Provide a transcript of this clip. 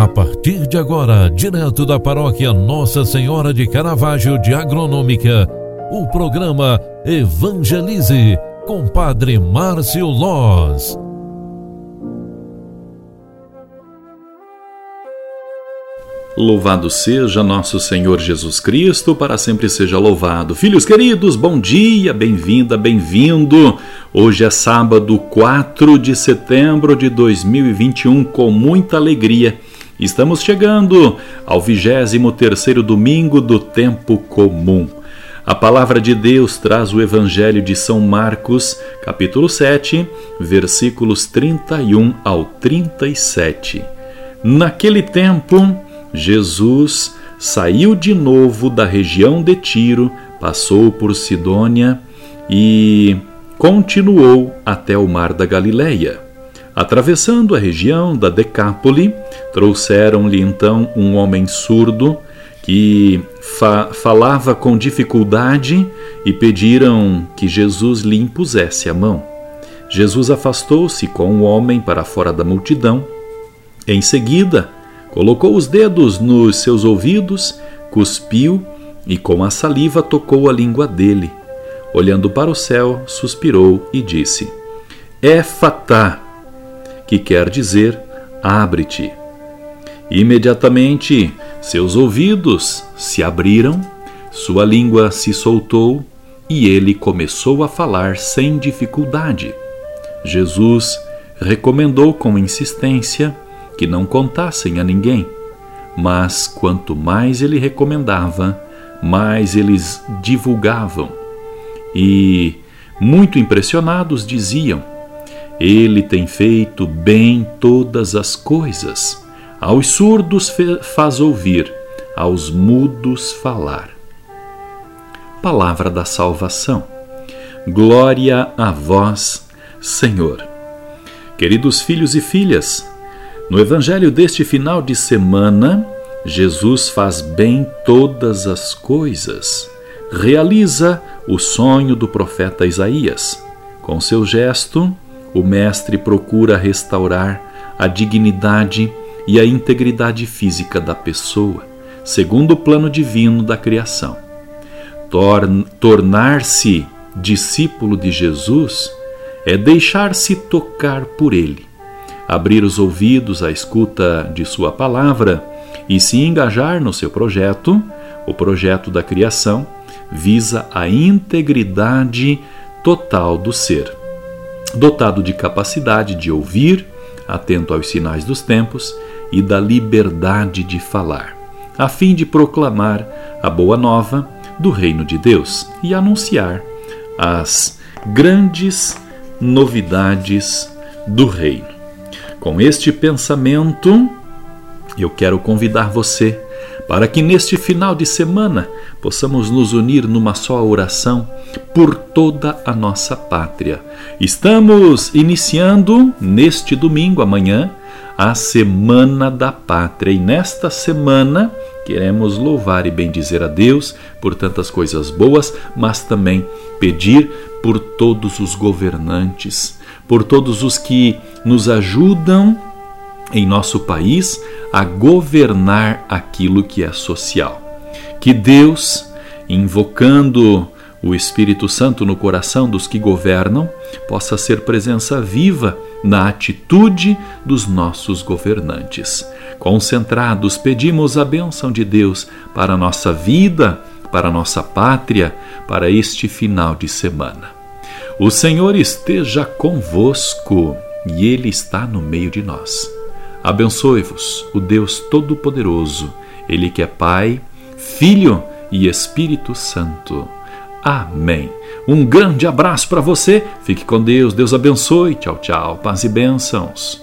A partir de agora, direto da paróquia Nossa Senhora de Caravaggio de Agronômica, o programa Evangelize com Padre Márcio Loz. Louvado seja nosso Senhor Jesus Cristo, para sempre seja louvado. Filhos queridos, bom dia, bem-vinda, bem-vindo. Hoje é sábado, 4 de setembro de 2021, com muita alegria Estamos chegando ao 23 domingo do tempo comum. A palavra de Deus traz o Evangelho de São Marcos, capítulo 7, versículos 31 ao 37. Naquele tempo, Jesus saiu de novo da região de Tiro, passou por Sidônia e continuou até o mar da Galileia. Atravessando a região da Decápole, trouxeram-lhe então um homem surdo que fa falava com dificuldade e pediram que Jesus lhe impusesse a mão. Jesus afastou-se com o homem para fora da multidão. Em seguida, colocou os dedos nos seus ouvidos, cuspiu e com a saliva tocou a língua dele. Olhando para o céu, suspirou e disse: Éfatá, que quer dizer abre-te. Imediatamente seus ouvidos se abriram, sua língua se soltou e ele começou a falar sem dificuldade. Jesus recomendou com insistência que não contassem a ninguém, mas quanto mais ele recomendava, mais eles divulgavam. E, muito impressionados, diziam: ele tem feito bem todas as coisas. Aos surdos faz ouvir, aos mudos falar. Palavra da salvação. Glória a vós, Senhor. Queridos filhos e filhas, no evangelho deste final de semana, Jesus faz bem todas as coisas. Realiza o sonho do profeta Isaías. Com seu gesto, o Mestre procura restaurar a dignidade e a integridade física da pessoa, segundo o plano divino da criação. Tornar-se discípulo de Jesus é deixar-se tocar por Ele, abrir os ouvidos à escuta de Sua palavra e se engajar no seu projeto, o projeto da criação, visa a integridade total do ser dotado de capacidade de ouvir, atento aos sinais dos tempos e da liberdade de falar, a fim de proclamar a boa nova do reino de Deus e anunciar as grandes novidades do reino. Com este pensamento, eu quero convidar você para que neste final de semana possamos nos unir numa só oração por toda a nossa pátria. Estamos iniciando neste domingo, amanhã, a Semana da Pátria e nesta semana queremos louvar e bendizer a Deus por tantas coisas boas, mas também pedir por todos os governantes, por todos os que nos ajudam em nosso país a governar aquilo que é social. Que Deus, invocando o Espírito Santo no coração dos que governam, possa ser presença viva na atitude dos nossos governantes. Concentrados, pedimos a bênção de Deus para a nossa vida, para a nossa pátria, para este final de semana. O Senhor esteja convosco e Ele está no meio de nós. Abençoe-vos o Deus Todo-Poderoso, Ele que é Pai, Filho e Espírito Santo. Amém. Um grande abraço para você, fique com Deus, Deus abençoe. Tchau, tchau, paz e bênçãos.